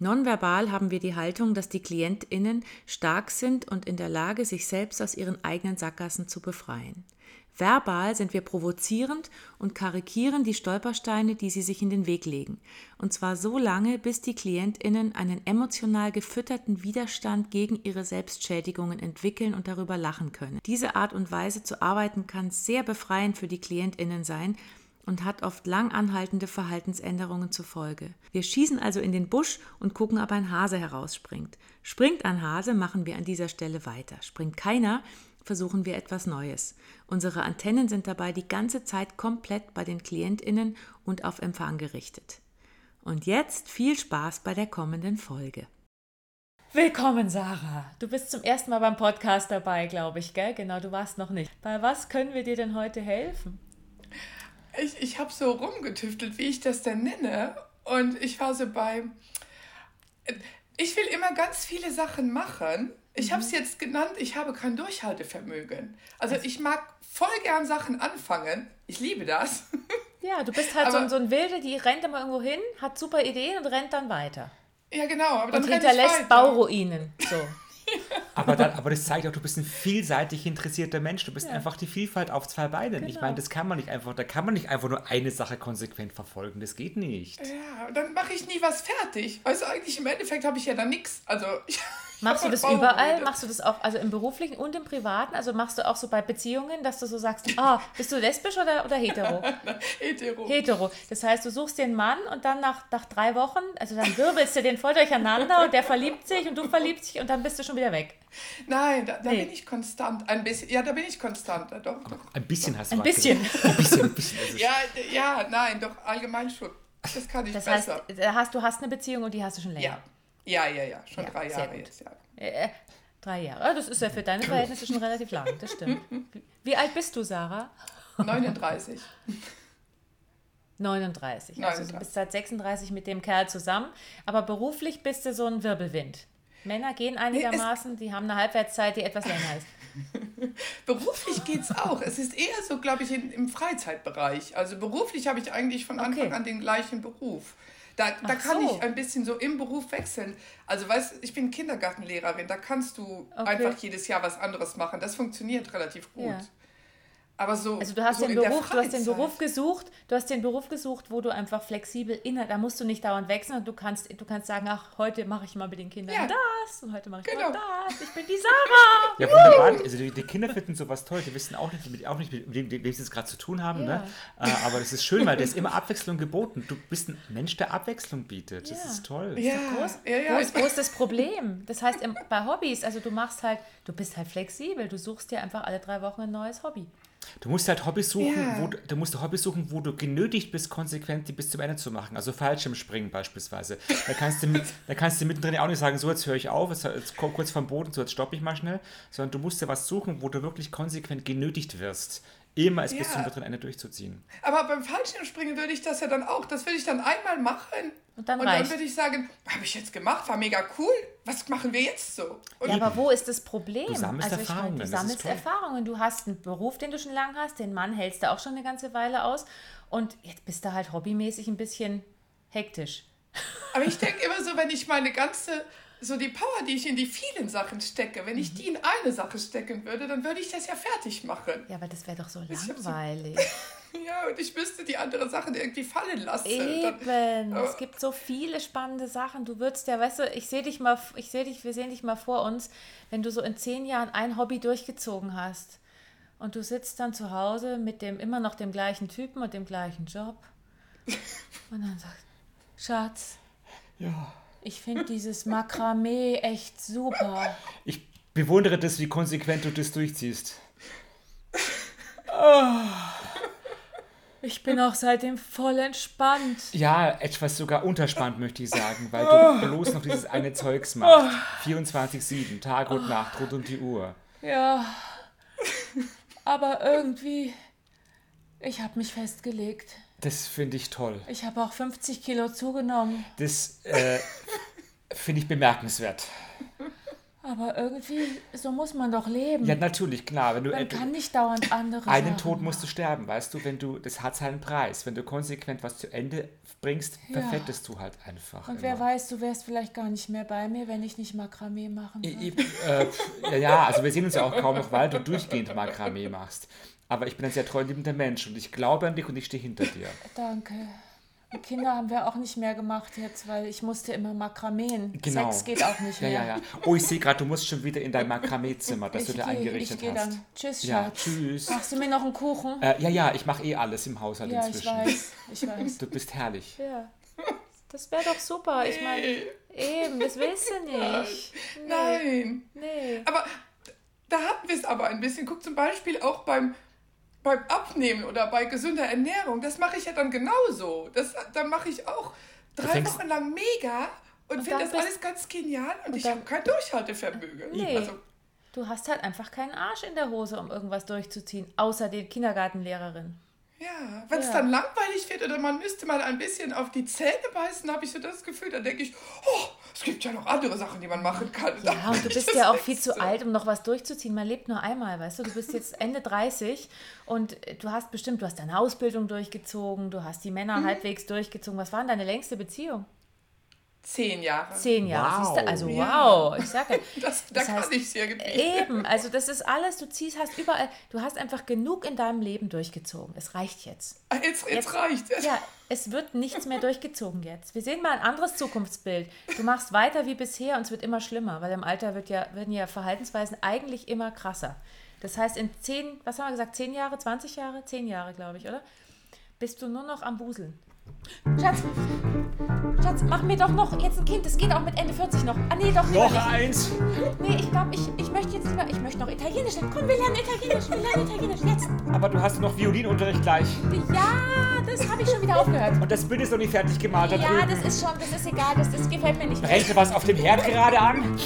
Nonverbal haben wir die Haltung, dass die KlientInnen stark sind und in der Lage, sich selbst aus ihren eigenen Sackgassen zu befreien. Verbal sind wir provozierend und karikieren die Stolpersteine, die sie sich in den Weg legen. Und zwar so lange, bis die KlientInnen einen emotional gefütterten Widerstand gegen ihre Selbstschädigungen entwickeln und darüber lachen können. Diese Art und Weise zu arbeiten kann sehr befreiend für die KlientInnen sein, und hat oft lang anhaltende Verhaltensänderungen zur Folge. Wir schießen also in den Busch und gucken, ob ein Hase herausspringt. Springt ein Hase, machen wir an dieser Stelle weiter. Springt keiner, versuchen wir etwas Neues. Unsere Antennen sind dabei die ganze Zeit komplett bei den Klientinnen und auf Empfang gerichtet. Und jetzt viel Spaß bei der kommenden Folge. Willkommen, Sarah. Du bist zum ersten Mal beim Podcast dabei, glaube ich, gell? Genau, du warst noch nicht. Bei was können wir dir denn heute helfen? Ich, ich habe so rumgetüftelt, wie ich das denn nenne. Und ich war so bei, ich will immer ganz viele Sachen machen. Ich mhm. habe es jetzt genannt, ich habe kein Durchhaltevermögen. Also ich mag voll gern Sachen anfangen. Ich liebe das. Ja, du bist halt aber, so, so ein Wilde, die rennt immer irgendwo hin, hat super Ideen und rennt dann weiter. Ja, genau. Aber dann und hinterlässt Bauruinen. So. Aber, dann, aber das zeigt auch, du bist ein vielseitig interessierter Mensch. Du bist ja. einfach die Vielfalt auf zwei Beinen. Genau. Ich meine, das kann man nicht einfach, da kann man nicht einfach nur eine Sache konsequent verfolgen. Das geht nicht. Ja, dann mache ich nie was fertig. Du, eigentlich im Endeffekt habe ich ja dann nichts. Also ich Machst du das überall? Machst du das auch, also im beruflichen und im privaten? Also machst du auch so bei Beziehungen, dass du so sagst, ah, bist du lesbisch oder, oder hetero? hetero. Hetero. Das heißt, du suchst den Mann und dann nach, nach drei Wochen, also dann wirbelst du den voll durcheinander und der verliebt sich und du verliebst dich und dann bist du schon wieder weg. Nein, da, da nee. bin ich konstant. Ein bisschen, ja, da bin ich konstant. Doch, doch. Ein bisschen hast du Ein bisschen. ein bisschen, ein bisschen. ja, ja, nein, doch allgemein schon. Das kann ich das besser. Heißt, hast, du hast eine Beziehung und die hast du schon länger. Ja. Ja, ja, ja, schon ja, drei Jahre jetzt, ja. Äh, drei Jahre. Ah, das ist ja für deine Verhältnisse schon relativ lang, das stimmt. Wie alt bist du, Sarah? 39. 39. 39. Also du bist seit 36 mit dem Kerl zusammen, aber beruflich bist du so ein Wirbelwind. Männer gehen einigermaßen, die haben eine Halbwertszeit, die etwas länger ist. beruflich geht es auch. Es ist eher so, glaube ich, in, im Freizeitbereich. Also beruflich habe ich eigentlich von Anfang okay. an den gleichen Beruf. Da, da kann so. ich ein bisschen so im Beruf wechseln. Also, weißt ich bin Kindergartenlehrerin, da kannst du okay. einfach jedes Jahr was anderes machen. Das funktioniert relativ gut. Ja. Aber so. Also du hast so den Beruf, du hast den Beruf gesucht, du hast den Beruf gesucht, wo du einfach flexibel inner, da musst du nicht dauernd wechseln und du kannst, du kannst sagen, ach, heute mache ich mal mit den Kindern ja. das und heute mache ich genau. mal das. Ich bin die Sarah. Ja, wunderbar. Also die, die, Kinder finden sowas toll. Die wissen auch nicht, mit, auch nicht, mit wem, wem sie es gerade zu tun haben. Ne? Ja. Ne? aber das ist schön, weil da ist immer Abwechslung geboten. Du bist ein Mensch, der Abwechslung bietet. Das ja. ist toll. Ja. Groß, ja, ja. Wo, ist, wo ist das Problem? Das heißt, im, bei Hobbys, also du machst halt, du bist halt flexibel. Du suchst dir einfach alle drei Wochen ein neues Hobby. Du musst halt Hobbys suchen, ja. wo du, musst Hobbys suchen, wo du genötigt bist, konsequent die bis zum Ende zu machen. Also Fallschirmspringen beispielsweise. Da kannst du, mit, da kannst du mittendrin auch nicht sagen, so jetzt höre ich auf, jetzt, jetzt kurz vom Boden, so jetzt stoppe ich mal schnell, sondern du musst dir was suchen, wo du wirklich konsequent genötigt wirst, immer es ja. bis zum bitteren Ende durchzuziehen. Aber beim Fallschirmspringen würde ich das ja dann auch, das würde ich dann einmal machen und dann, und dann würde ich sagen, habe ich jetzt gemacht, war mega cool. Was machen wir jetzt so? Und ja, aber wo ist das Problem? Du sammelst also Erfahrungen. Meine, du sammelst Erfahrungen. Du hast einen Beruf, den du schon lange hast. Den Mann hältst du auch schon eine ganze Weile aus. Und jetzt bist du halt hobbymäßig ein bisschen hektisch. Aber ich denke immer so, wenn ich meine ganze so die Power, die ich in die vielen Sachen stecke, wenn ich mhm. die in eine Sache stecken würde, dann würde ich das ja fertig machen. Ja, aber das wäre doch so langweilig. So, ja, und ich müsste die anderen Sachen irgendwie fallen lassen. Eben. Dann, es gibt so viele spannende Sachen. Du würdest ja, weißt du, ich sehe dich mal, ich sehe dich, wir sehen dich mal vor uns, wenn du so in zehn Jahren ein Hobby durchgezogen hast und du sitzt dann zu Hause mit dem immer noch dem gleichen Typen und dem gleichen Job und dann sagst, Schatz. Ja ich finde dieses Makramee echt super. Ich bewundere das, wie konsequent du das durchziehst. Oh. Ich bin auch seitdem voll entspannt. Ja, etwas sogar unterspannt, möchte ich sagen, weil du bloß noch dieses eine Zeugs machst. 24-7, Tag und Nacht, rund um die Uhr. Ja. Aber irgendwie, ich habe mich festgelegt. Das finde ich toll. Ich habe auch 50 Kilo zugenommen. Das äh, finde ich bemerkenswert. Aber irgendwie, so muss man doch leben. Ja, natürlich, klar. Wenn du, man kann nicht dauernd andere Einen Sachen Tod musst du sterben, weißt du, wenn du, das hat seinen Preis. Wenn du konsequent was zu Ende bringst, Ja. verfettest du halt einfach. Und immer. wer weiß, du wärst vielleicht gar nicht mehr bei mir, wenn ich nicht Makramee machen würde. i- äh, ja, also wir sehen uns ja auch kaum noch, weil du durchgehend Makramee machst. Aber ich bin ein sehr treu liebender Mensch und ich glaube an dich und ich stehe hinter dir. Danke. Und Kinder haben wir auch nicht mehr gemacht jetzt, weil ich musste immer Makrameen. Genau. Sex geht auch nicht Ja, mehr. ja, ja. Oh, ich sehe gerade, du musst schon wieder in dein Makramee-Zimmer, das Ich du dir geh- eingerichtet ich geh hast. dann. Tschüss, Ja, Schatz. tschüss. Machst du mir noch einen Kuchen? Äh, ja, ja, ich mache eh alles im Haushalt ja, ich inzwischen. weiß. Ich weiß. Du bist herrlich. Ja. Das wäre doch super. Ich meine, eben, das willst du nicht. Nein. Nee. Aber da hatten wir es aber ein bisschen. Guck zum Beispiel auch beim, beim Abnehmen oder bei gesunder Ernährung. Das mache ich ja dann genauso. Das, da mache ich auch drei Wochen lang mega und, Und finde dann das alles ganz genial und, ich dann- habe kein Durchhaltevermögen. Nee. Also, Du hast halt einfach keinen Arsch in der Hose, um irgendwas durchzuziehen, außer den Kindergartenlehrerin. Ja, wenn es Ja. dann langweilig wird oder man müsste mal ein bisschen auf die Zähne beißen, habe ich so das Gefühl, dann denke ich, oh, es gibt ja noch andere Sachen, die man machen kann. Ja, Dann und du bist ja auch viel zu alt, um noch was durchzuziehen. Man lebt nur einmal, weißt du? Du bist jetzt Ende 30 und du hast bestimmt, du hast deine Ausbildung durchgezogen, du hast die Männer Mhm. halbwegs durchgezogen. Was war denn deine längste Beziehung? Zehn Jahre. Zehn Jahre. Wow. Du? Also Ja. wow, ich sag ja. Das, da Das kann heißt, ich es irgendwie. Eben, also das ist alles, du ziehst, hast überall, du hast einfach genug in deinem Leben durchgezogen. Es reicht jetzt. Jetzt, jetzt, reicht es. Ja, es wird nichts mehr durchgezogen jetzt. Wir sehen mal ein anderes Zukunftsbild. Du machst weiter wie bisher und es wird immer schlimmer, weil im Alter wird ja, werden ja Verhaltensweisen eigentlich immer krasser. Das heißt, in zehn, was haben wir gesagt, zehn Jahre, 20 Jahre, zehn Jahre, glaube ich, oder? Bist du nur noch am Buseln. Schatz, Schatz, mach mir doch noch jetzt ein Kind. Das geht auch mit Ende 40 noch. Ah, nee, doch lieber Noch nicht. eins! Nee, ich glaube, ich, ich möchte jetzt lieber, ich möchte noch Italienisch lernen. Komm, wir lernen Italienisch, wir lernen Italienisch, jetzt. Aber du hast noch Violinunterricht gleich. Ja, das habe ich schon wieder aufgehört. Und das Bild ist noch nicht fertig gemalt da Ja, drüben. das ist schon, das ist egal, das, das gefällt mir nicht. Brennt dir was auf dem Herd gerade an?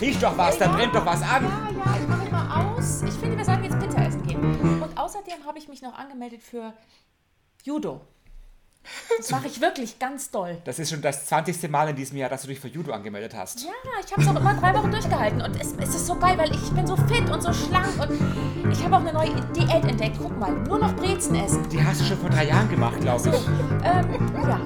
Riech doch was, da Ja. brennt doch was an. Ja, ja, ich mache mal aus. Ich finde, wir sollten jetzt Pizza essen gehen. Und außerdem habe ich mich noch angemeldet für Judo. Das mache ich wirklich ganz doll. Das ist schon das 20. Mal in diesem Jahr, dass du dich für Judo angemeldet hast. Ja, ich habe es auch immer drei Wochen durchgehalten. Und es, es ist so geil, weil ich bin so fit und so schlank. Und ich habe auch eine neue Diät entdeckt. Guck mal, nur noch Brezen essen. Die hast du schon vor drei Jahren gemacht, glaube ich. Ähm, ja.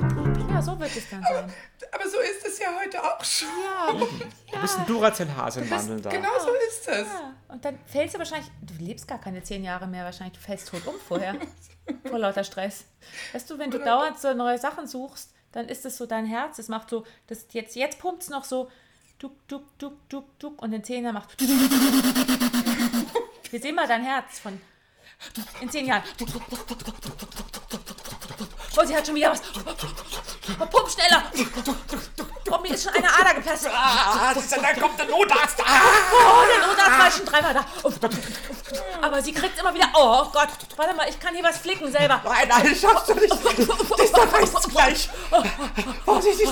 ja, so wird es dann sein. Aber so ist es ja heute auch schon. Ja, Du bist ein Duracell-Hase in Mandeln da. Genau so ist es. ja. Und dann fällst du wahrscheinlich, du lebst gar keine zehn Jahre mehr wahrscheinlich, du fällst tot um vorher. Vor lauter Stress. Weißt du, wenn du dauernd so neue Sachen suchst, dann ist es so dein Herz, es macht so, das jetzt, jetzt pumpt es noch so, duck, duck, duck, duck, duck und in zehn Jahren macht. Wir sehen mal dein Herz von in zehn Jahren. Oh, sie hat schon wieder was. Oh, pump schneller. Oh, mir ist schon eine Ader geplatzt. Ah, dann kommt der Notarzt. Ah! Oh, der Notarzt war schon dreimal da. Aber sie kriegt immer wieder. Oh Gott, warte mal, ich kann hier was flicken selber. Nein, nein, schaffst du nicht. Das da reißt's gleich. Vorsichtig.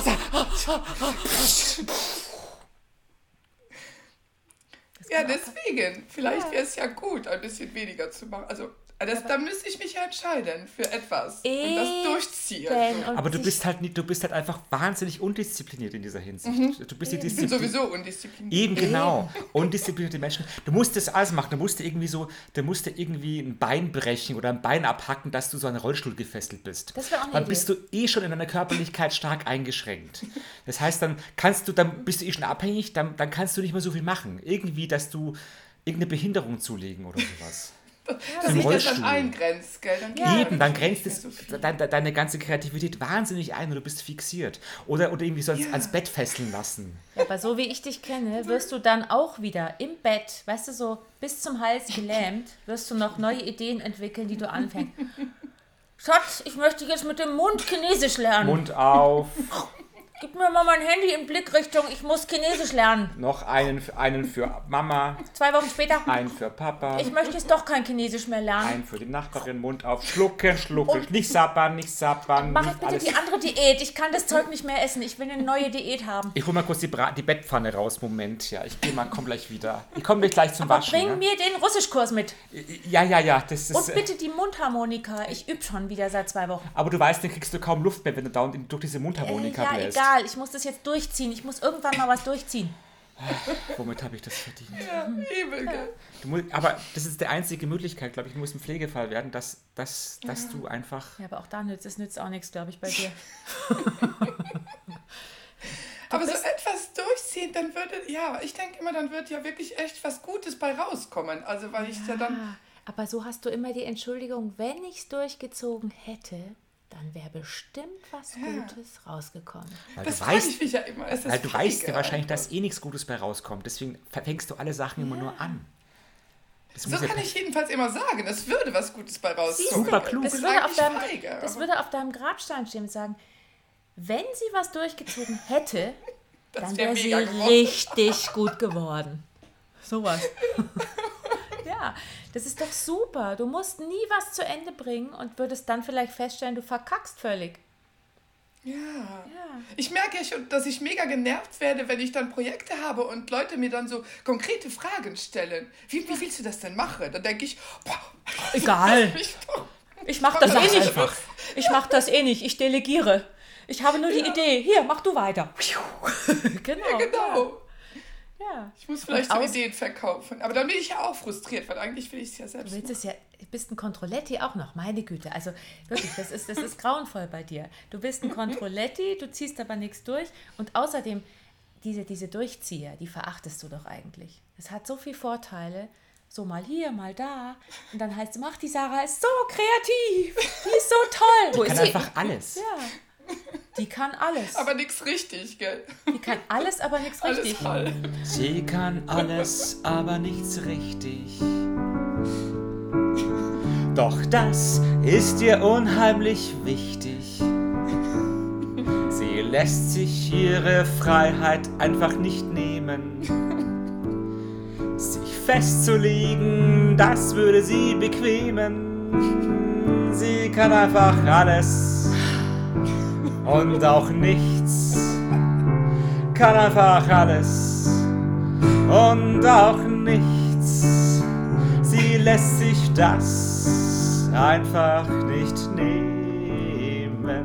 Ja, deswegen. Vielleicht wäre es ja gut, ein bisschen weniger zu machen. Also, das, da müsste ich mich ja entscheiden für etwas und das durchziehen. Eben, und Aber du bist halt nicht, du bist halt einfach wahnsinnig undiszipliniert in dieser Hinsicht. Du bist die Ich bin Disziplin. sowieso undiszipliniert. Eben genau. Undisziplinierte Menschen. Du musst das alles machen. Du musst dir irgendwie so, du musst dir irgendwie ein Bein brechen oder ein Bein abhacken, dass du so an den Rollstuhl gefesselt bist. Das wär auch eine Dann Idee. bist du eh schon in deiner Körperlichkeit stark eingeschränkt. Das heißt, dann kannst du, dann bist du eh schon abhängig, dann, dann kannst du nicht mehr so viel machen. Irgendwie, dass du irgendeine Behinderung zulegen oder sowas. Dass sich das Rollstuhl. dann eingrenzt, gell? Dann geht Eben, dann grenzt es so viel. de, de, deine ganze Kreativität wahnsinnig ein und du bist fixiert. Oder, oder irgendwie so ans, ans Bett fesseln lassen. Ja, aber so wie ich dich kenne, wirst du dann auch wieder im Bett, weißt du, so bis zum Hals gelähmt, wirst du noch neue Ideen entwickeln, die du anfängst. Schatz, ich möchte jetzt mit dem Mund Chinesisch lernen. Mund auf. Gib mir mal mein Handy in Blickrichtung, ich muss Chinesisch lernen. Noch einen, einen für Mama. Zwei Wochen später. Einen für Papa. Ich möchte jetzt doch kein Chinesisch mehr lernen. Einen für die Nachbarin, Mund auf. Schlucken, schlucken. Und nicht sappern, nicht sappern. Mach ich bitte alles. die andere Diät. Ich kann das Zeug nicht mehr essen. Ich will eine neue Diät haben. Ich hol mal kurz die, Bra die Bettpfanne raus. Moment, ja. Ich gehe mal, komm gleich wieder. Ich komme gleich zum Aber Waschen. Bring ja? mir den Russischkurs mit. Ja, ja, ja. Das ist, Und äh, bitte die Mundharmonika. Ich übe schon wieder seit zwei Wochen. Aber du weißt, dann kriegst du kaum Luft mehr, wenn du dauernd durch diese Mundharmonika äh, ja, bläst. egal. Ich muss das jetzt durchziehen. Ich muss irgendwann mal was durchziehen. Womit habe ich das verdient? Ja, übel, ja. Musst, aber das ist die einzige Möglichkeit, glaube ich, du musst ein Pflegefall werden, dass, dass, dass ja. du einfach. Ja, aber auch da nützt es nützt auch nichts, glaube ich, bei dir. aber so etwas durchziehen, dann würde, ja, ich denke immer, dann wird ja wirklich echt was Gutes bei rauskommen. Also, weil ich ja dann. Aber so hast du immer die Entschuldigung, wenn ich es durchgezogen hätte, dann wäre bestimmt was ja. Gutes rausgekommen. Weil das du weißt, ich ja immer. weil du weißt ja wahrscheinlich, dass eh nichts Gutes bei rauskommt. Deswegen fängst du alle Sachen ja. immer nur an. Das so kann ich jedenfalls immer sagen. Es würde was Gutes bei rauskommen. Super klug. Das, würde auf, deinem, feige, das würde auf deinem Grabstein stehen und sagen, wenn sie was durchgezogen hätte, dann wäre sie richtig gut geworden. Sowas. Ja, das ist doch super. Du musst nie was zu Ende bringen und würdest dann vielleicht feststellen, du verkackst völlig. Ja. ja. Ich merke dass ich mega genervt werde, wenn ich dann Projekte habe und Leute mir dann so konkrete Fragen stellen. Wie, wie willst du das denn machen? Dann denke ich, boah, egal. Ich mache das eh nicht. Ich mache das eh nicht. Ich delegiere. Ich habe nur die ja. Idee. Hier, mach du weiter. genau. Ja, genau. Ja. Ich muss vielleicht so Ideen verkaufen. Aber dann bin ich ja auch frustriert, weil eigentlich will ich es ja selbst. Du willst es ja, bist ein Controletti auch noch, meine Güte. Also wirklich, das ist, das ist grauenvoll bei dir. Du bist ein Controletti, du ziehst aber nichts durch. Und außerdem, diese, diese Durchzieher, die verachtest du doch eigentlich. Es hat so viele Vorteile. So mal hier, mal da. Und dann heißt es, mach die Sarah ist so kreativ. Die ist so toll. Wo die kann einfach alles. Ja. Die kann alles. Aber nichts richtig, gell? Die kann alles, aber nichts richtig. Voll. Sie kann alles, aber nichts richtig. Doch das ist ihr unheimlich wichtig. Sie lässt sich ihre Freiheit einfach nicht nehmen. Sich festzulegen, das würde sie bequemen. Sie kann einfach alles und auch nichts. Kann einfach alles und auch nichts. Sie lässt sich das einfach nicht nehmen,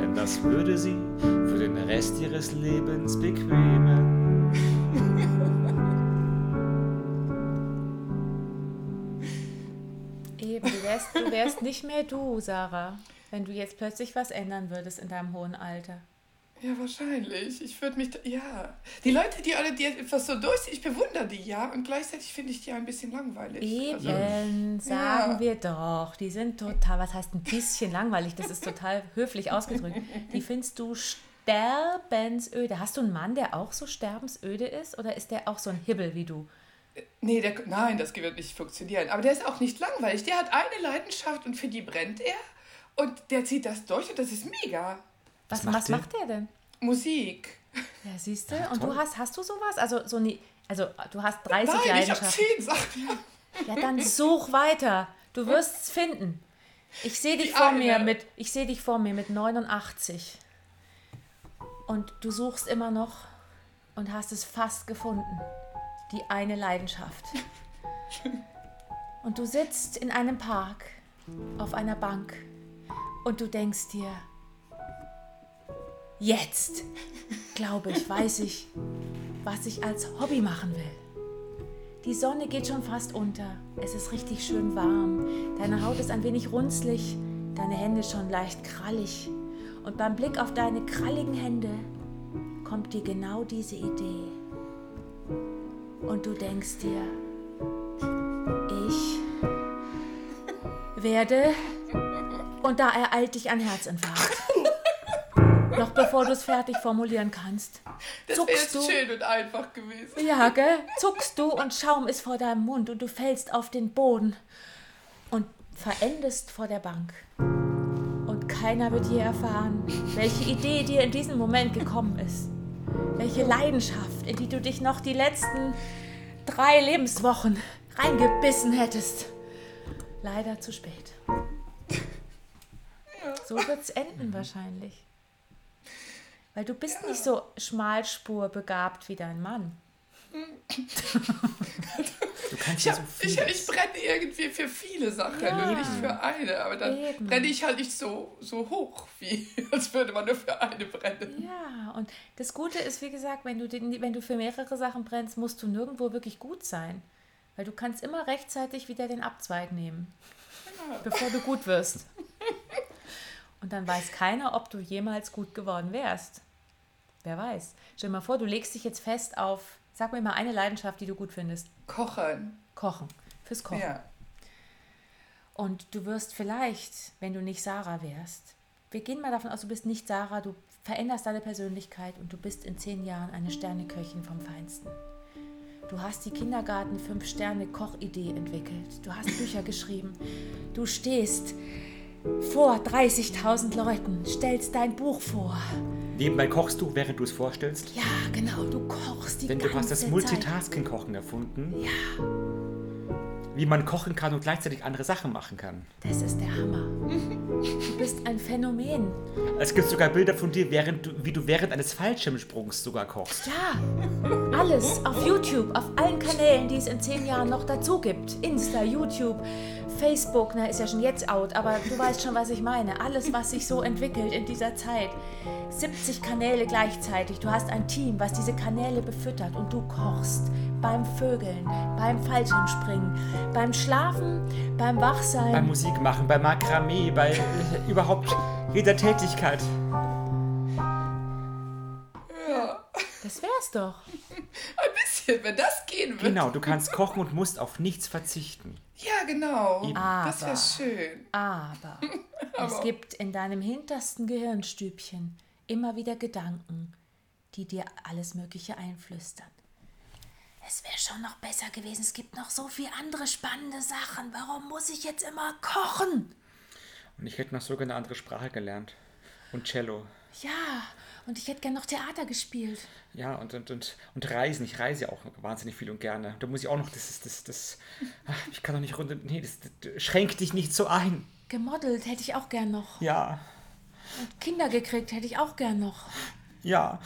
denn das würde sie für den Rest ihres Lebens bequemen. Wärst, du wärst nicht mehr du, Sarah wenn du jetzt plötzlich was ändern würdest in deinem hohen Alter? Ja, wahrscheinlich. Ich würde mich, ja. Die Leute, die alle die etwas so durchziehen, ich bewundere die ja und gleichzeitig finde ich die ein bisschen langweilig. Eben, also, sagen ja. wir doch. Die sind total, was heißt ein bisschen langweilig? Das ist total höflich ausgedrückt. Die findest du sterbensöde. Hast du einen Mann, der auch so sterbensöde ist oder ist der auch so ein Hibbel wie du? Nee, der, nein, das wird nicht funktionieren. Aber der ist auch nicht langweilig. Der hat eine Leidenschaft und für die brennt er. Und der zieht das durch und das ist mega. Was, was macht, was macht der denn? Musik. Ja, siehst du? Und du hast, hast du sowas? Also, so nie, also du hast 30 Nein, Leidenschaften. Ich habe 10 Sachen. Ja, dann such weiter. Du wirst es finden. Ich sehe dich vor mir mit, ich sehe dich vor mir mit 89. Und du suchst immer noch und hast es fast gefunden. Die eine Leidenschaft. Und du sitzt in einem Park auf einer Bank und du denkst dir, jetzt, glaube ich, weiß ich, was ich als Hobby machen will. Die Sonne geht schon fast unter, es ist richtig schön warm, deine Haut ist ein wenig runzlig, deine Hände schon leicht krallig und beim Blick auf deine kralligen Hände kommt dir genau diese Idee. Und du denkst dir, ich werde und da ereilt dich ein Herzinfarkt. Noch bevor du es fertig formulieren kannst. Das wäre schön und einfach gewesen. Ja, gell? Zuckst du und Schaum ist vor deinem Mund und du fällst auf den Boden und verendest vor der Bank. Und keiner wird je erfahren, welche Idee dir in diesem Moment gekommen ist. Welche Leidenschaft, in die du dich noch die letzten drei Lebenswochen reingebissen hättest. Leider zu spät. So wird es enden wahrscheinlich. Weil du bist nicht so schmalspurbegabt wie dein Mann. Du kannst ja so ich, ich, brenne irgendwie für viele Sachen ja. und nicht für eine. Aber dann Eben. brenne ich halt nicht so, so hoch, wie als würde man nur für eine brennen. Ja, und das Gute ist, wie gesagt, wenn du, den, wenn du für mehrere Sachen brennst, musst du nirgendwo wirklich gut sein. Weil du kannst immer rechtzeitig wieder den Abzweig nehmen, ja. bevor du gut wirst. Und dann weiß keiner, ob du jemals gut geworden wärst. Wer weiß. Stell dir mal vor, du legst dich jetzt fest auf Sag mir mal eine Leidenschaft, die du gut findest. Kochen. Kochen. Fürs Kochen. Ja. Und du wirst vielleicht, wenn du nicht Sarah wärst, wir gehen mal davon aus, du bist nicht Sarah, du veränderst deine Persönlichkeit und du bist in zehn Jahren eine Sterneköchin vom Feinsten. Du hast die Kindergarten fünf Sterne Kochidee entwickelt. Du hast Bücher geschrieben. Du stehst vor 30.000 Leuten, stellst dein Buch vor. Nebenbei kochst du, während du es vorstellst? Ja, genau, du kochst die Denn du hast das Multitasking-Kochen erfunden. Ja. Wie man kochen kann und gleichzeitig andere Sachen machen kann. Das ist der Hammer. Du bist ein Phänomen. Es gibt sogar Bilder von dir, während du, wie du während eines Fallschirmsprungs sogar kochst. Ja, alles auf YouTube, auf allen Kanälen, die es in zehn Jahren noch dazu gibt. Insta, YouTube, Facebook, na, ist ja schon jetzt out, aber du weißt schon, was ich meine. Alles, was sich so entwickelt in dieser Zeit. 70 Kanäle gleichzeitig. Du hast ein Team, was diese Kanäle befüttert und du kochst beim Vögeln, beim Fallschirmspringen, beim Schlafen, beim Wachsein. Beim Musikmachen, bei Makramee, bei äh, überhaupt jeder Tätigkeit. Ja. Das wär's doch. Ein bisschen, wenn das gehen würde. Genau, du kannst kochen und musst auf nichts verzichten. Ja, genau. Aber, das wäre schön. Aber, aber es gibt in deinem hintersten Gehirnstübchen immer wieder Gedanken, die dir alles Mögliche einflüstern. Es wäre schon noch besser gewesen. Es gibt noch so viele andere spannende Sachen. Warum muss ich jetzt immer kochen? Und ich hätte noch sogar eine andere Sprache gelernt. Und Cello. Ja, und ich hätte gerne noch Theater gespielt. Ja, und, und, und, und Reisen. Ich reise ja auch wahnsinnig viel und gerne. Da muss ich auch noch, das ist, das, das, ach, ich kann doch nicht runter, nee, das, das schränkt dich nicht so ein. Gemodelt hätte ich auch gern noch. Ja. Und Kinder gekriegt hätte ich auch gern noch. Ja.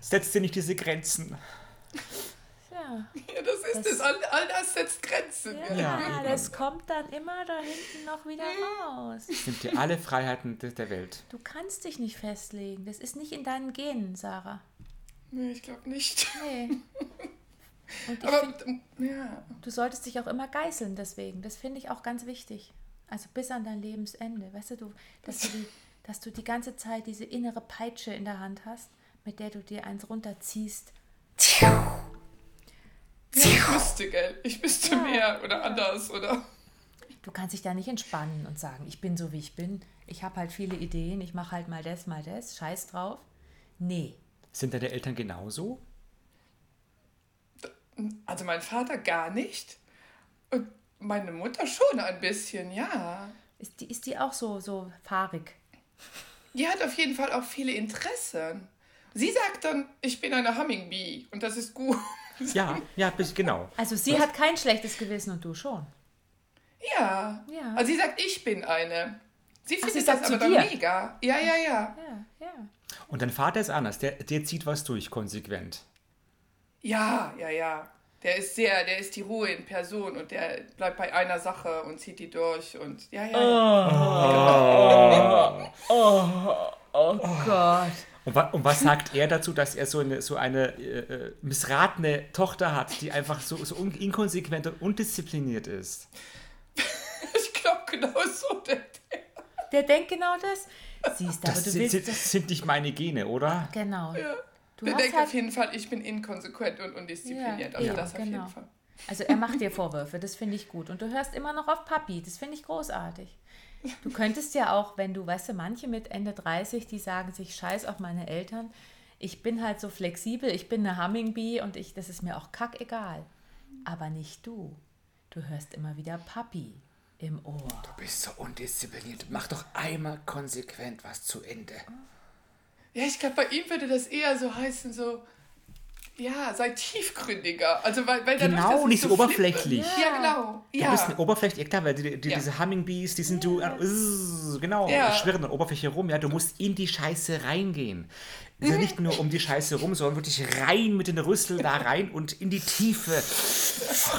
Setz dir nicht diese Grenzen. Ja. ja das ist das, es. All, all, das setzt Grenzen. Ja, ja, das kommt dann immer da hinten noch wieder raus. Es nimmt dir alle Freiheiten der Welt. Du kannst dich nicht festlegen. Das ist nicht in deinen Genen, Sarah. Nee, ich glaube nicht. Nee. Und Aber, find, ja. Du solltest dich auch immer geißeln deswegen. Das finde ich auch ganz wichtig. Also bis an dein Lebensende. Weißt du, du dass, du die, dass du die ganze Zeit diese innere Peitsche in der Hand hast, mit der du dir eins runterziehst. Ich müsste, gell? Ich müsste ja. mehr oder anders, oder? Du kannst dich da nicht entspannen und sagen, ich bin so, wie ich bin. Ich habe halt viele Ideen, ich mache halt mal das, mal das, scheiß drauf. Nee. Sind deine Eltern genauso? Also mein Vater gar nicht. Und meine Mutter schon ein bisschen, ja. Ist die, ist die auch so, so fahrig? Die hat auf jeden Fall auch viele Interessen. Sie sagt dann, ich bin eine Hummingbee und das ist gut. Ja, ja, genau. Also sie hat kein schlechtes Gewissen und du schon. Ja. ja. Also sie sagt, ich bin eine. Sie findet Ach, sie das aber dann mega. Ja, ja, ja. Ja, ja. Und dein Vater ist anders. Der, der zieht was durch, konsequent. Ja, ja, ja. Der ist sehr, der ist die Ruhe in Person und der bleibt bei einer Sache und zieht die durch und ja, ja. ja. Oh, oh, oh, oh Gott. Und, wa und, was sagt er dazu, dass er so eine, so eine äh, äh missratene Tochter hat, die einfach so, so inkonsequent und undiszipliniert ist? ich glaube genau so. Der, der. der denkt genau das. Siehst, aber das du sind, willst, das sind nicht meine Gene, oder? Genau. Ja. Du der denkt halt auf jeden Fall, ich bin inkonsequent und undiszipliniert. Ja, also ja, das auf genau. jeden Fall. Also er macht dir Vorwürfe, das finde ich gut. Und du hörst immer noch auf Papi, das finde ich großartig. Du könntest ja auch, wenn du, weißt du, manche mit Ende 30, die sagen sich, scheiß auf meine Eltern, ich bin halt so flexibel, ich bin eine Hummingbee und ich, das ist mir auch kackegal. Aber nicht du. Du hörst immer wieder Papi im Ohr. Du bist so undiszipliniert. Mach doch einmal konsequent was zu Ende. Ja, ich glaube, bei ihm würde das eher so heißen, so, ja, sei tiefgründiger. Also, weil, weil dadurch, genau, nicht so oberflächlich. Ja, genau. Ja. Du bist eine Oberfläche, klar, weil die, die, ja. diese Hummingbees, die sind du, äh, genau, ja. schwirren an der Oberfläche rum. Ja, du musst in die Scheiße reingehen. Also nicht nur um die Scheiße rum, sondern wirklich rein mit den Rüssel da rein und in die Tiefe.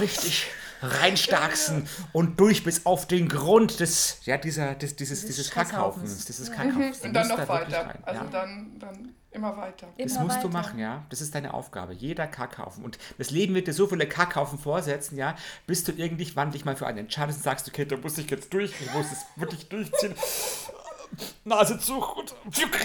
Richtig reinstarksen und durch bis auf den Grund des, ja, dieser, des, dieses, dieses, dieses Kackhaufens. Dieses ja. Kackhaufens. Und dann noch da weiter. Also ja. dann, dann immer weiter. Das immer musst weiter. du machen, ja. Das ist deine Aufgabe. Jeder Kackhaufen. Und das Leben wird dir so viele Kackhaufen vorsetzen, ja, bis du irgendwann dich mal für einen entscheidest und sagst, okay, da muss ich jetzt durch, ich muss es wirklich durchziehen. Nase zu und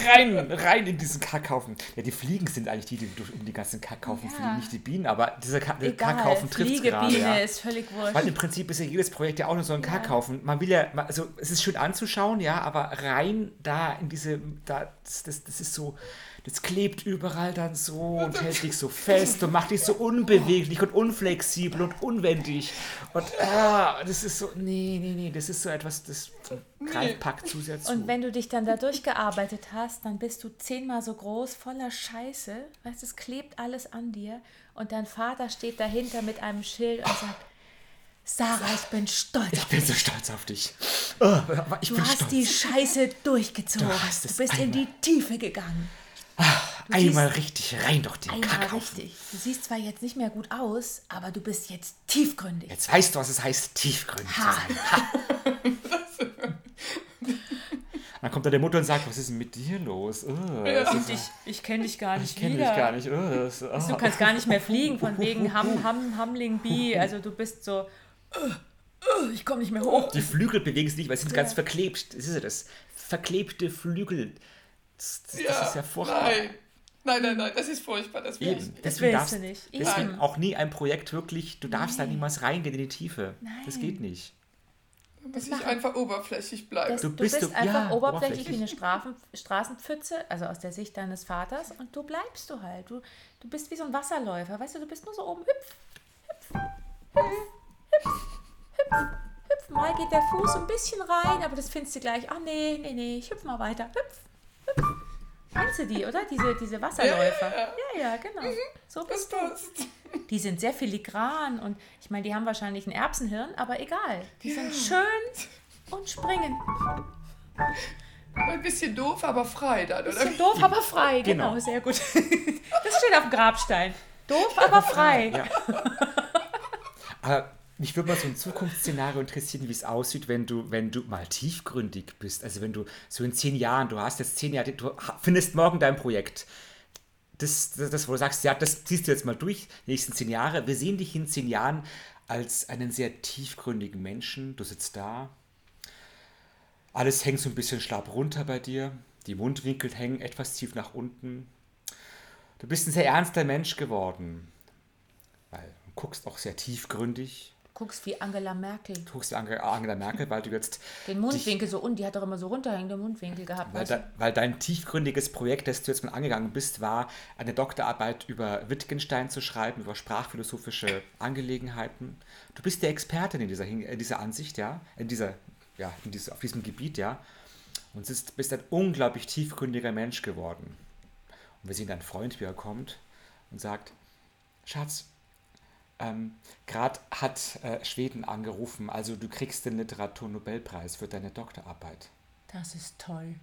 rein, rein in diesen Kackhaufen. Ja, die Fliegen sind eigentlich die, die durch um die ganzen Kackhaufen ja. fliegen, nicht die Bienen, aber dieser Ka Egal, Kackhaufen trifft gerade. Biene ja. ist völlig wurscht. Weil im Prinzip ist ja jedes Projekt ja auch nur so ein ja. Kackhaufen. Man will ja, also es ist schön anzuschauen, ja, aber rein da in diese, da, das, das, das ist so, das klebt überall dann so und hält dich so fest und macht dich so unbeweglich und unflexibel und unwendig. Und ah, das ist so, nee, nee, nee, das ist so etwas, das greift, packt zu sehr zu. Und wenn du dich dann da durchgearbeitet hast, dann bist du zehnmal so groß, voller Scheiße. Weißt es klebt alles an dir. Und dein Vater steht dahinter mit einem Schild und sagt, Sarah, ich bin stolz ich auf dich. Ich bin so stolz auf dich. Oh, ich du hast stolz. die Scheiße durchgezogen. Du, du bist einmal. in die Tiefe gegangen. Ach, einmal richtig rein doch den einmal Kackhaufen. richtig. Du siehst zwar jetzt nicht mehr gut aus, aber du bist jetzt tiefgründig. Jetzt weißt du, was es heißt, tiefgründig ha. zu sein. Ha. Dann kommt da der Mutter und sagt, was ist denn mit dir los? Oh, ja. Und ich, ich kenne dich gar nicht Ich kenne dich gar nicht. Oh, das, oh. Du kannst gar nicht mehr fliegen, von wegen Ham, Ham, Hamling Bee. Also du bist so... Ich komme nicht mehr hoch. Die Flügel bewegen sich nicht, weil sie sind ja. ganz verklebt. Das ist ja das. Verklebte Flügel. Das, das, ja, das ist ja furchtbar. Nein. Nein, nein, nein, das ist furchtbar. Das will Eben. Das willst darfst, du nicht. Deswegen Eben. auch nie ein Projekt wirklich, du darfst nein. da niemals reingehen in die Tiefe. Nein. Das geht nicht. Da muss ich einfach oberflächlich bleiben. Das, du, bist, du bist einfach ja, oberflächlich, oberflächlich, wie eine Strafen, Straßenpfütze, also aus der Sicht deines Vaters, und du bleibst du halt. Du, du bist wie so ein Wasserläufer, weißt du, du bist nur so oben hüpf, hüpf, hüpf, hüpf, hüpf, hüpf. Mal geht der Fuß ein bisschen rein, aber das findest du gleich. Ach nee, nee, nee, ich hüpf mal weiter. Hüpf, hüpf. Kennst du die, oder? Diese, diese Wasserläufer. Ja, ja, ja, genau. Mhm. So bist das du. Die sind sehr filigran und ich meine, die haben wahrscheinlich ein Erbsenhirn, aber egal. Die sind schön und springen. Ein bisschen doof, aber frei dann, oder? Ein bisschen doof, aber frei, genau, genau, sehr gut. Das steht auf dem Grabstein. Doof, aber frei. Ja. Aber mich würde mal so ein Zukunftsszenario interessieren, wie es aussieht, wenn du, wenn du mal tiefgründig bist. Also wenn du so in zehn Jahren, du hast jetzt zehn Jahre, du findest morgen dein Projekt. Das, das, das wo du sagst, ja, das ziehst du jetzt mal durch, die nächsten zehn Jahre. Wir sehen dich in zehn Jahren als einen sehr tiefgründigen Menschen. Du sitzt da. Alles hängt so ein bisschen schlapp runter bei dir. Die Mundwinkel hängen etwas tief nach unten. Du bist ein sehr ernster Mensch geworden. Weil du guckst auch sehr tiefgründig guckst wie Angela Merkel. Du guckst wie Angela Merkel, weil du jetzt. Den Mundwinkel dich, so und die hat doch immer so runterhängende Mundwinkel gehabt. Weil, da, weil, dein tiefgründiges Projekt, das du jetzt mal angegangen bist, war, eine Doktorarbeit über Wittgenstein zu schreiben, über sprachphilosophische Angelegenheiten. Du bist der Expertin in dieser, in dieser Ansicht, ja, in dieser, ja, in dieser, auf diesem Gebiet, ja. Und bist ein unglaublich tiefgründiger Mensch geworden. Und wir sehen deinen Freund, wie er kommt und sagt, Schatz, ähm, Gerade hat äh, Schweden angerufen, also du kriegst den Literaturnobelpreis für deine Doktorarbeit. Das ist toll.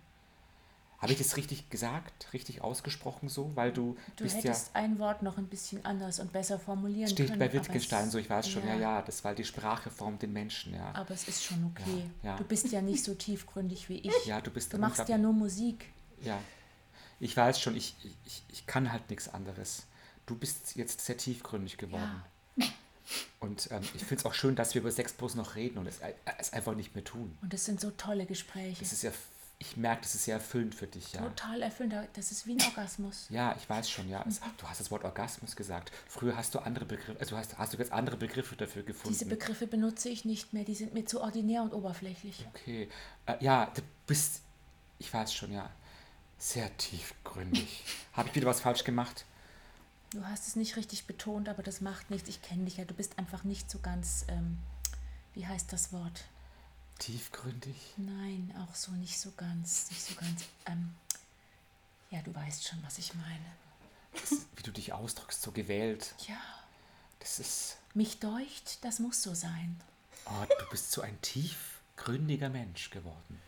Habe ich das richtig gesagt, richtig ausgesprochen so? Weil du, du bist hättest ja, ein Wort noch ein bisschen anders und besser formulieren steht können. Steht bei Wittgenstein so, ich weiß schon, ja. ja, ja, das weil die Sprache formt den Menschen, ja. Aber es ist schon okay. Ja, ja. Du bist ja nicht so tiefgründig wie ich. Ja, du bist Du machst ja nur Musik. Ja. Ich weiß schon, ich, ich, ich kann halt nichts anderes. Du bist jetzt sehr tiefgründig geworden. Ja. Und ähm, ich finde es auch schön, dass wir über Sex bloß noch reden und es, äh, es, einfach nicht mehr tun. Und das sind so tolle Gespräche. Das ist ja, ich merke, das ist sehr erfüllend für dich, ja. Total erfüllend. Das ist wie ein Orgasmus. Ja, ich weiß schon, ja. Es, du hast das Wort Orgasmus gesagt. Früher hast du andere Begriffe, also hast, hast du jetzt andere Begriffe dafür gefunden. Diese Begriffe benutze ich nicht mehr. Die sind mir zu ordinär und oberflächlich. Okay. Äh, ja, du bist, ich weiß schon, ja, sehr tiefgründig. Habe ich wieder was falsch gemacht? Du hast es nicht richtig betont, aber das macht nichts. Ich kenne dich ja. Du bist einfach nicht so ganz, ähm, wie heißt das Wort? Tiefgründig? Nein, auch so nicht so ganz, nicht so ganz. Ähm, ja, du weißt schon, was ich meine. Das, wie du dich ausdrückst, so gewählt. Ja. Das ist. Mich deucht, das muss so sein. Oh, du bist so ein tiefgründiger Mensch geworden.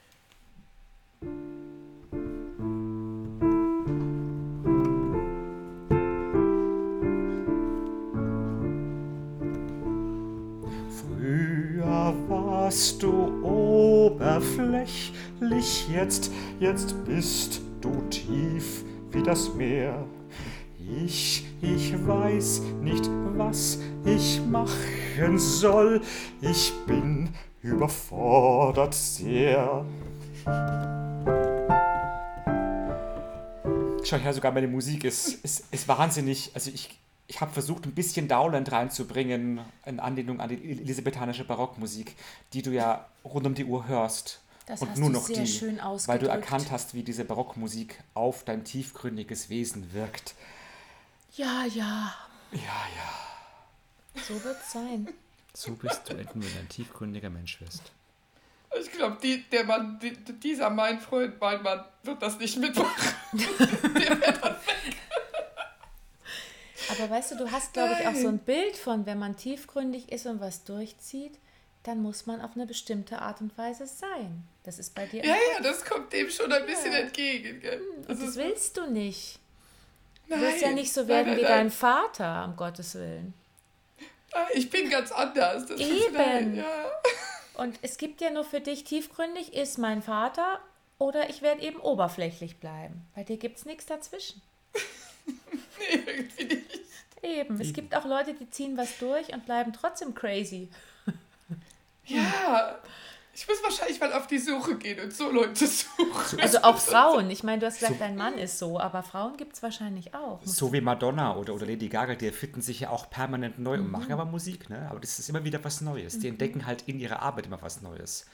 Warst du oberflächlich, jetzt, jetzt bist du tief wie das Meer. Ich, ich weiß nicht, was ich machen soll. Ich bin überfordert sehr. Schau her, sogar meine Musik ist, ist, ist wahnsinnig. Also ich, ich habe versucht, ein bisschen Dowland reinzubringen, in Anlehnung an die elisabethanische Barockmusik, die du ja rund um die Uhr hörst. Das und hast nur du noch sehr die, schön weil du erkannt hast, wie diese Barockmusik auf dein tiefgründiges Wesen wirkt. Ja, ja, Ja, ja. so wird's sein. So bist du enden, wenn du ein tiefgründiger Mensch wirst. Ich glaube, die, der Mann, die, dieser mein Freund, mein Mann, wird das nicht mitmachen. Aber weißt du, du hast, glaube ich, auch so ein Bild von, wenn man tiefgründig ist und was durchzieht, dann muss man auf eine bestimmte Art und Weise sein. Das ist bei dir. Ja, ja, das kommt dem schon ein bisschen entgegen. Gell? Das und das willst du nicht. Du nein, willst ja nicht so werden nein, wie nein, dein nein. Vater, um Gottes Willen. Ah, Ich bin ganz anders. Das Eben. ja. Und es gibt ja nur für dich tiefgründig, ist mein Vater oder ich werde eben oberflächlich bleiben. Bei dir gibt es nichts dazwischen. Nee, irgendwie nicht. Eben. Es gibt auch Leute, die ziehen was durch und bleiben trotzdem crazy. Ja. Ich muss wahrscheinlich mal auf die Suche gehen und so Leute suchen. Also auch Frauen. Ich meine, du hast gesagt, dein Mann ist so, aber Frauen gibt es wahrscheinlich auch. So wie Madonna oder, oder Lady Gaga, die erfinden sich ja auch permanent neu und machen aber Musik, ne? Aber das ist immer wieder was Neues. Die entdecken halt in ihrer Arbeit immer was Neues.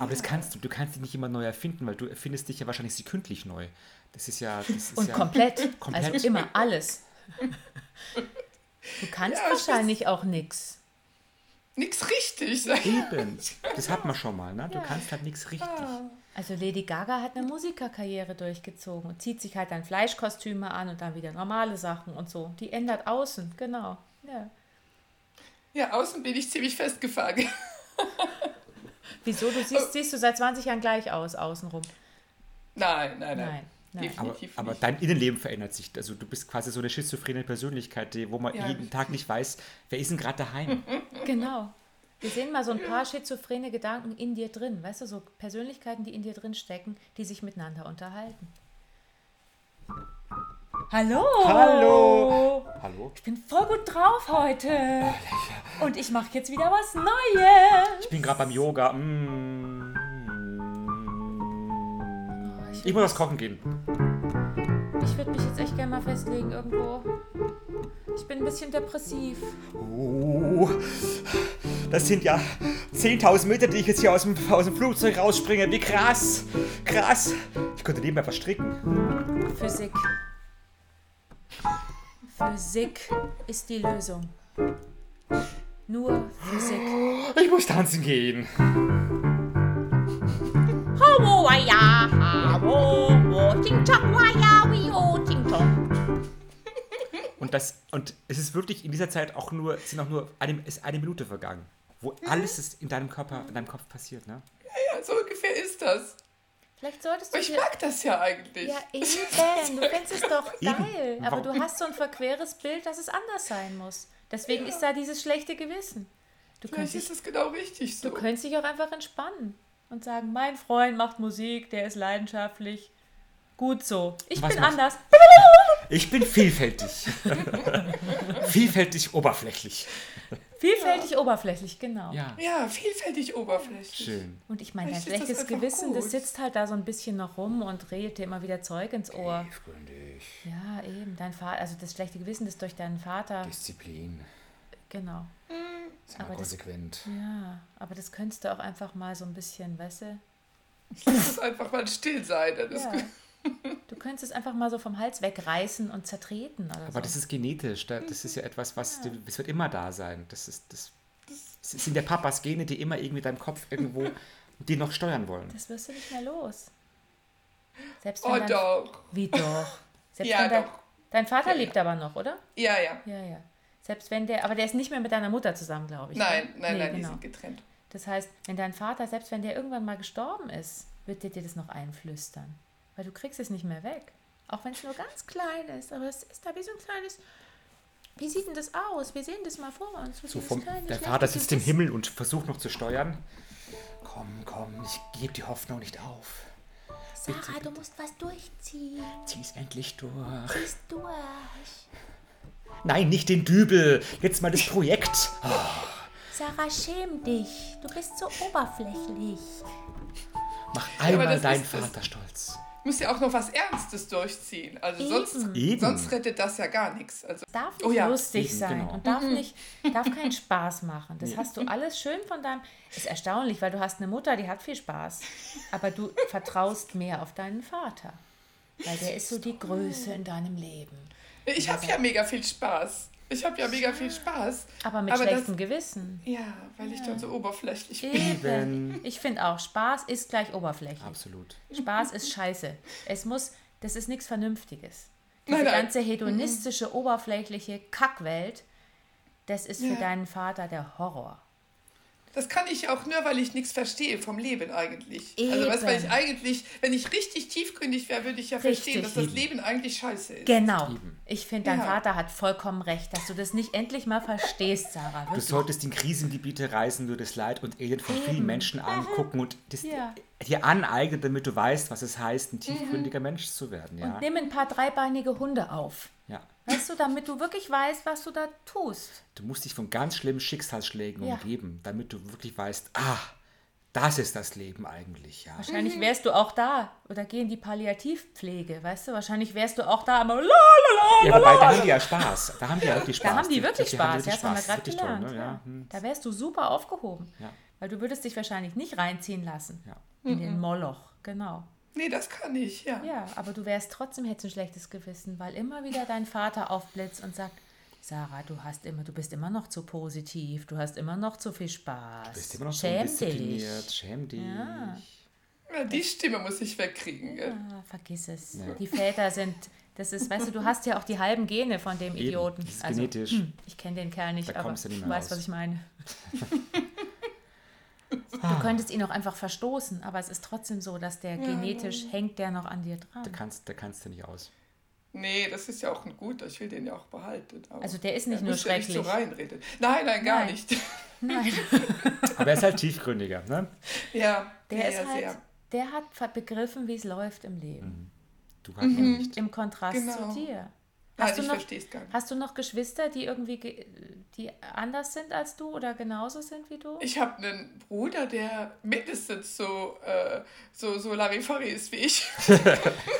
Aber das kannst du, du kannst dich nicht immer neu erfinden, weil du erfindest dich ja wahrscheinlich sekündlich neu. Das ist ja. Das ist Und ja, komplett. Komplett. Also immer alles. Du kannst Ja, ich wahrscheinlich auch nichts. Nix richtig. sag ich. Eben. Das hat man schon mal, ne? Du kannst halt nichts richtig. Also Lady Gaga hat eine Musikerkarriere durchgezogen und zieht sich halt dann Fleischkostüme an und dann wieder normale Sachen und so. Die ändert außen, genau. Ja. Ja, außen bin ich ziemlich festgefangen. Wieso? Du siehst, siehst du seit 20 Jahren gleich aus, außenrum. Nein, nein, nein. Nein, nein. Aber, aber dein Innenleben verändert sich. Also du bist quasi so eine schizophrene Persönlichkeit, die, wo man Ja. jeden Tag nicht weiß, wer ist denn gerade daheim? Genau. Wir sehen mal so ein paar schizophrene Gedanken in dir drin. Weißt du, so Persönlichkeiten, die in dir drin stecken, die sich miteinander unterhalten. Hallo! Hallo! Hallo? Ich bin voll gut drauf heute. Und ich mache jetzt wieder was Neues. Ich bin gerade beim Yoga. Mm. ich Ich muss was kochen gehen. Ich würde mich jetzt echt gerne mal festlegen irgendwo. Ich bin ein bisschen depressiv. Oh, das sind ja 10.000 Meter, die ich jetzt hier aus dem, aus dem Flugzeug rausspringe. Wie krass! Krass! Ich könnte nebenbei was stricken. Physik. Physik ist die Lösung. Nur Physik. Ich muss tanzen gehen. Und das und es ist wirklich in dieser Zeit auch nur sind auch nur eine, ist eine Minute vergangen, wo alles ist in deinem Körper, in deinem Kopf passiert, ne? Ja, so ungefähr ist das. Vielleicht solltest du Ich mag das ja eigentlich. Ja, eben. Du findest es doch Eben. geil. Aber Warum? du hast so ein verqueres Bild, dass es anders sein muss. Deswegen ist da dieses schlechte Gewissen. Du Vielleicht könntest, ist es genau richtig so. du könntest dich auch einfach entspannen und sagen, mein Freund macht Musik, der ist leidenschaftlich. Gut so. Ich Was bin machst- anders. Ich bin vielfältig. vielfältig oberflächlich. Vielfältig oberflächlich, genau. Ja, Ja, vielfältig oberflächlich. schön. Und ich meine, dein ist das schlechtes Gewissen, das gut. sitzt halt da so ein bisschen noch rum und redet dir immer wieder Zeug ins Ohr. Tiefgründig. Ja, eben. Dein Vater, also das schlechte Gewissen, das durch deinen Vater. Disziplin. Genau. Sei mal Aber das- konsequent. Ja, aber das könntest du auch einfach mal so ein bisschen, weißt du? Lass es einfach mal still sein. Dann ist Ja. gut. Du könntest es einfach mal so vom Hals wegreißen und zertreten oder Aber so. das ist genetisch. da- Das ist ja etwas, was das wird immer da sein. Das ist das. Es sind der Papas Gene, die immer irgendwie in deinem Kopf irgendwo die noch steuern wollen. Das wirst du nicht mehr los. Selbst wenn oh, dein, doch. Wie doch? Selbst ja, dein, doch. Dein Vater ja, lebt aber noch, oder? Ja, ja. Ja, ja. Selbst wenn der, aber der ist nicht mehr mit deiner Mutter zusammen, glaube ich. Nein, oder? nein, nee, nein, genau. die sind getrennt. Das heißt, wenn dein Vater, selbst wenn der irgendwann mal gestorben ist, wird der dir das noch einflüstern. Weil du kriegst es nicht mehr weg. Auch wenn es nur ganz klein ist. Aber es ist da wie so ein kleines. Wie sieht denn das aus? Wir sehen das mal vor uns. So vom, der Vater sitzt im Himmel und versucht noch zu steuern. Komm, komm, ich gebe die Hoffnung nicht auf. Sarah, bitte, bitte. du musst was durchziehen. Zieh es endlich durch. Zieh's durch. Nein, nicht den Dübel. Jetzt mal das Projekt. Oh. Sarah, schäm dich. Du bist so oberflächlich. Mach einmal ja, deinen Vater stolz muss ja auch noch was Ernstes durchziehen. Also Eben. sonst, Eben. sonst rettet das ja gar nichts. Also, darf nicht oh ja. lustig Eben, sein genau. und darf mhm. nicht, darf keinen Spaß machen. Das hast du alles schön von deinem. Ist erstaunlich, weil du hast eine Mutter, die hat viel Spaß, aber du vertraust mehr auf deinen Vater, weil der ist so die Größe in deinem Leben. Ich habe ja mega viel Spaß. Ich habe ja mega viel Spaß. Aber mit aber schlechtem das, Gewissen. Ja, weil ja. ich dann so oberflächlich bin. Eben. Ich finde auch, Spaß ist gleich oberflächlich. Absolut. Spaß ist scheiße. Es muss, das ist nichts Vernünftiges. Diese nein, nein. ganze hedonistische, mhm. oberflächliche Kackwelt, das ist ja. für deinen Vater der Horror. Das kann ich auch nur, weil ich nichts verstehe vom Leben eigentlich. Eben. Also weißt, weil ich eigentlich, wenn ich richtig tiefgründig wäre, würde ich ja richtig. verstehen, dass das Leben eigentlich scheiße ist. Genau. Ich finde, dein ja. Vater hat vollkommen recht, dass du das nicht endlich mal verstehst, Sarah. Wirklich. Du solltest in Krisengebiete reisen, nur das Leid und Elend von Eben. vielen Menschen angucken und das ja. dir aneignen, damit du weißt, was es heißt, ein tiefgründiger mhm. Mensch zu werden. Ja? Und nimm ein paar dreibeinige Hunde auf. Weißt du, damit du wirklich weißt, was du da tust. Du musst dich von ganz schlimmen Schicksalsschlägen ja. umgeben, damit du wirklich weißt, ah, das ist das Leben eigentlich, ja. Wahrscheinlich mhm. wärst du auch da oder gehen die Palliativpflege, weißt du? Wahrscheinlich wärst du auch da immer la, la, la, Ja, wobei, da haben die ja Spaß. Da haben die ja wirklich Spaß. Da haben die wirklich die, Spaß, ja, das haben wir gerade gelernt. Toll, ne? ja. Hm. Da wärst du super aufgehoben. Ja. Weil du würdest dich wahrscheinlich nicht reinziehen lassen ja. in mhm. den Moloch, genau. Nee, das kann ich, ja. Ja, aber du wärst trotzdem hättest ein schlechtes Gewissen, weil immer wieder dein Vater aufblitzt und sagt, Sarah, du hast immer, du bist immer noch zu positiv, du hast immer noch zu viel Spaß. Du bist immer noch Schäm so dich. Schäm dich. Ja. ja. die Stimme muss ich wegkriegen. Ja, vergiss es. Ja. Die Väter sind, das ist, weißt du, du hast ja auch die halben Gene von dem Eben, Idioten. Das ist also, genetisch. Hm, ich kenne den Kerl nicht, da aber du, du weißt, was ich meine. Du könntest ihn auch einfach verstoßen, aber es ist trotzdem so, dass der ja, genetisch ja. hängt der noch an dir dran. Da kannst, da kannst du nicht aus. Nee, das ist ja auch ein guter, ich will den ja auch behalten. also der ist nicht nur schrecklich. Ja nicht so reinreden. Nein, nein, gar nein. nicht. Nein. aber er ist halt tiefgründiger, ne? Ja, der ist halt, sehr. der hat begriffen, wie es läuft im Leben. Mhm. Du hast mhm. nicht. Im Kontrast genau. zu dir. Hast Nein, du noch, ich gar nicht. Hast du noch Geschwister, die irgendwie die anders sind als du oder genauso sind wie du? Ich habe einen Bruder, der mindestens so, äh, so, so Larifari ist wie ich.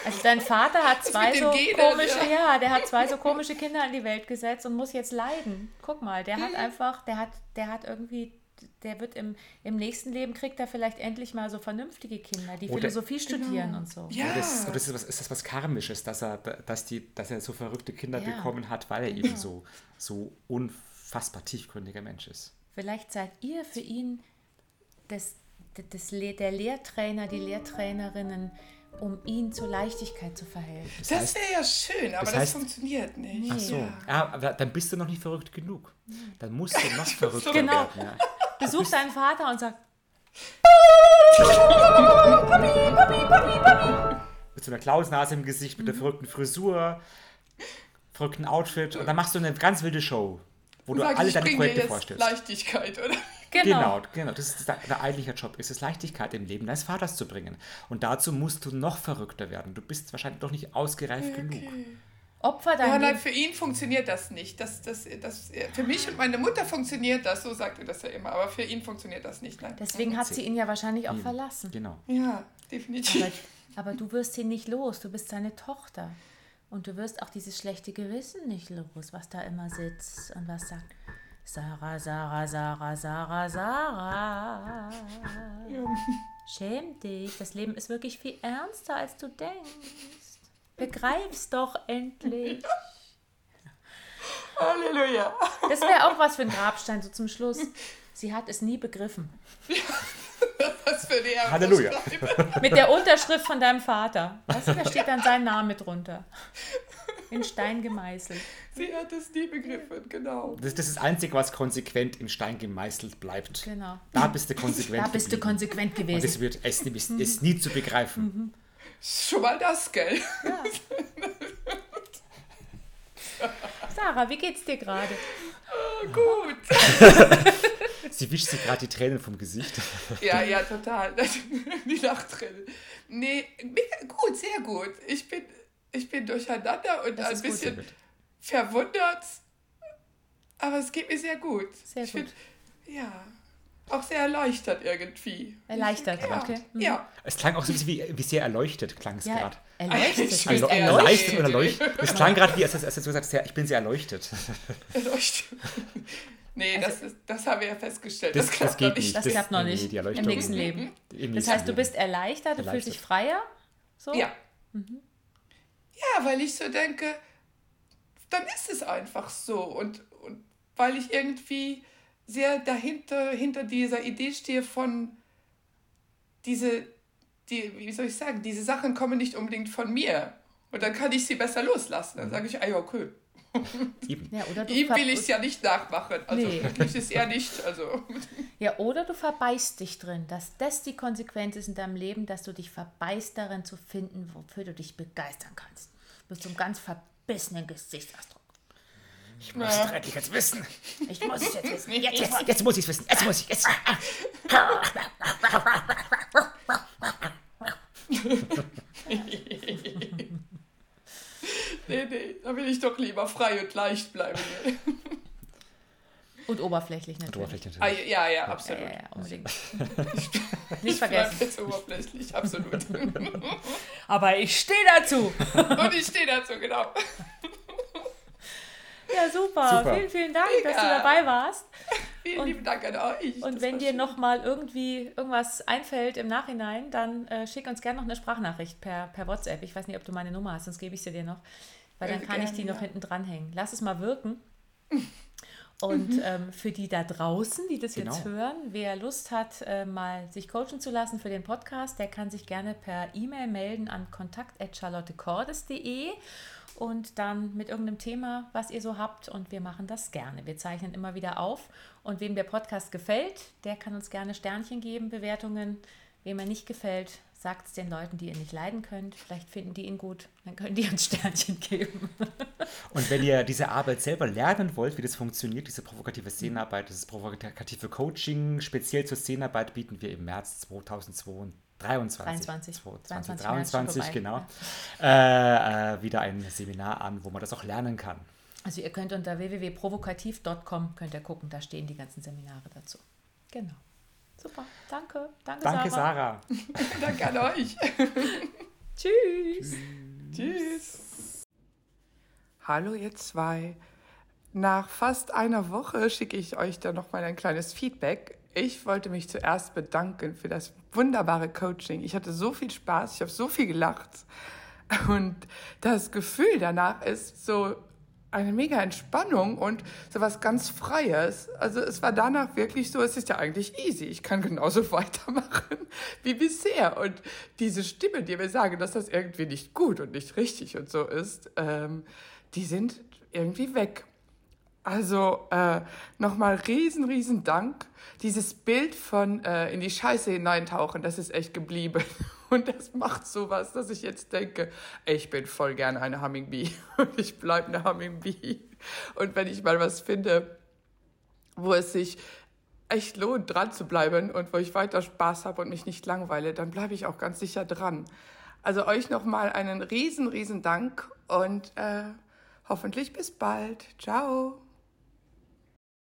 Also dein Vater hat zwei so Genen, komische, ja. ja. der hat zwei so komische Kinder in die Welt gesetzt und muss jetzt leiden. Guck mal, der hat mhm. einfach, der hat, der hat irgendwie der wird im, im nächsten Leben kriegt er vielleicht endlich mal so vernünftige Kinder, die oder, Philosophie genau. studieren und so. Ja. Oder ist, oder ist, das, ist das was Karmisches, dass er, dass, die, dass er so verrückte Kinder ja. bekommen hat, weil er eben so, so unfassbar tiefgründiger Mensch ist. Vielleicht seid ihr für ihn das, das, der Lehrtrainer, die Lehrtrainerinnen, um ihn zur Leichtigkeit zu verhelfen. Das, das wäre ja schön, aber das, heißt, das funktioniert nicht. Ach so, ja. ja. aber dann bist du noch nicht verrückt genug. Dann musst du noch verrückter genau. werden. Ja. Besuch deinen Vater und sag Papi, Papi, Papi, Papi. Mit so einer Klausnase im Gesicht, mit der mhm. verrückten Frisur, verrückten Outfit und dann machst du eine ganz wilde Show, wo du alle deine Projekte vorstellst. Leichtigkeit, oder? Genau. genau, genau. Das ist der eigentliche Job. Es ist Leichtigkeit im Leben deines Vaters zu bringen. Und dazu musst du noch verrückter werden. Du bist wahrscheinlich doch nicht ausgereift okay. genug. Opfer dein ja, nein, für ihn funktioniert das nicht. Das, das, das, für mich und meine Mutter funktioniert das, so sagt er das ja immer, aber für ihn funktioniert das nicht. Nein. Deswegen hat sie ihn ja wahrscheinlich auch verlassen. Genau. Ja, definitiv. Aber, aber du wirst ihn nicht los, du bist seine Tochter. Und du wirst auch dieses schlechte Gewissen nicht los, was da immer sitzt und was sagt. Sarah, Sarah, Sarah, Sarah, Sarah. Ja. Schäm dich. Das Leben ist wirklich viel ernster, als du denkst. Begreif's doch endlich. Halleluja. Das wäre auch was für ein Grabstein, so zum Schluss. Sie hat es nie begriffen. Was für eine Halleluja. Mit der Unterschrift von deinem Vater. Weißt du, da steht dann sein Name drunter. In Stein gemeißelt. Sie hat es nie begriffen, genau. Das, das ist das Einzige, was konsequent in Stein gemeißelt bleibt. Genau. Da bist du konsequent Da bist du geblieben. konsequent Und gewesen. es wird es, ist, ist nie zu begreifen. Schon mal das, gell? Sarah, wie geht's dir gerade? Gut. Sie wischt sich gerade die Tränen vom Gesicht. Ja, ja, total. Die Nachträne. Nee, gut, sehr gut. Ich bin, ich bin durcheinander und Das ein bisschen gut. verwundert. Aber es geht mir sehr gut. Sehr ich gut. Find, ja, auch sehr erleichtert irgendwie. Erleichtert, ja, okay. Mhm. Ja. Es klang auch so ein bisschen wie, wie sehr erleuchtet, klang es Ja, gerade. erleuchtet. Erle erleuchtet. erleichtert oder erleuchtet. Es klang gerade wie, als, als du gesagt ich bin sehr erleuchtet. Erleuchtet. Nee, Also das, ist, das haben wir ja festgestellt. Das- Das, das klappt geht noch nicht. Das Das- klappt noch nee, nicht die im nächsten Leben. Im Das heißt, du bist erleichtert, du fühlst dich freier. So? Ja. Ja, weil ich so denke, dann ist es einfach so. Und, und weil ich irgendwie sehr dahinter, hinter dieser Idee stehe von diese, die, wie soll ich sagen, diese Sachen kommen nicht unbedingt von mir. Und dann kann ich sie besser loslassen. Dann sage ich, ah ja, okay. Ja, oder du Ihm will ich es ja nicht nachmachen. Also Nee. wirklich ist er nicht. Also Ja, oder du verbeißt dich drin, dass das die Konsequenz ist in deinem Leben, dass du dich verbeißt darin zu finden, wofür du dich begeistern kannst. Mit so einem ganz verbissenen Gesichtsausdruck. Ich muss es doch endlich jetzt wissen. Ich muss es jetzt wissen. Jetzt, Jetzt, jetzt muss ich es wissen. Jetzt muss ich es. nee, nee, da will ich doch lieber frei und leicht bleiben. Und oberflächlich natürlich. Oberflächlich ah, natürlich. ja, ja, Ja, absolut. ja, ja, unbedingt. Ich Nicht vergessen. jetzt oberflächlich, absolut. Aber ich stehe dazu. Und ich stehe dazu, genau. Ja, super. Super. Vielen, vielen Dank, dass du Mega. dabei warst. Vielen Und- lieben Dank an euch. Und Das wenn dir schön. noch mal irgendwie irgendwas einfällt im Nachhinein, dann äh, schick uns gerne noch eine Sprachnachricht per, per WhatsApp. Ich weiß nicht, ob du meine Nummer hast, sonst gebe ich sie dir noch. Weil dann kann ich die gerne, noch ja. hinten dranhängen. Lass es mal wirken. Und ähm, für die da draußen, die das jetzt Genau. hören, wer Lust hat, äh, mal sich coachen zu lassen für den Podcast, der kann sich gerne per E-Mail melden an kontakt.charlottecordes.de und dann mit irgendeinem Thema, was ihr so habt. Und wir machen das gerne. Wir zeichnen immer wieder auf. Und wem der Podcast gefällt, der kann uns gerne Sternchen geben, Bewertungen. Wem er nicht gefällt, sagt es den Leuten, die ihr nicht leiden könnt. Vielleicht finden die ihn gut, dann können die uns Sternchen geben. Und wenn ihr diese Arbeit selber lernen wollt, wie das funktioniert, diese provokative Szenenarbeit, dieses provokative Coaching, speziell zur Szenenarbeit bieten wir im März 2023, 23. 2023, März schon genau, äh, äh, wieder ein Seminar an, wo man das auch lernen kann. Also ihr könnt unter www.provokativ.com könnt ihr gucken, da stehen die ganzen Seminare dazu. Genau. Super, danke. Danke, Danke, Sarah. Sarah. Danke an euch. Tschüss. Tschüss. Hallo ihr zwei. Nach fast einer Woche schicke ich euch dann noch mal ein kleines Feedback. Ich wollte mich zuerst bedanken für das wunderbare Coaching. Ich hatte so viel Spaß, ich habe so viel gelacht. Und das Gefühl danach ist so eine mega Entspannung und so was ganz Freies. Also es war danach wirklich so, es ist ja eigentlich easy. Ich kann genauso weitermachen wie bisher. Und diese Stimmen, die mir sagen, dass das irgendwie nicht gut und nicht richtig und so ist, ähm, die sind irgendwie weg. Also äh, nochmal riesen, riesen Dank. Dieses Bild von äh, in die Scheiße hineintauchen, das ist echt geblieben. Und das macht sowas, dass ich jetzt denke, ich bin voll gerne eine Hummingbee und ich bleibe eine Hummingbee. Und wenn ich mal was finde, wo es sich echt lohnt, dran zu bleiben und wo ich weiter Spaß habe und mich nicht langweile, dann bleibe ich auch ganz sicher dran. Also euch nochmal einen riesen, riesen Dank und äh, hoffentlich bis bald. Ciao.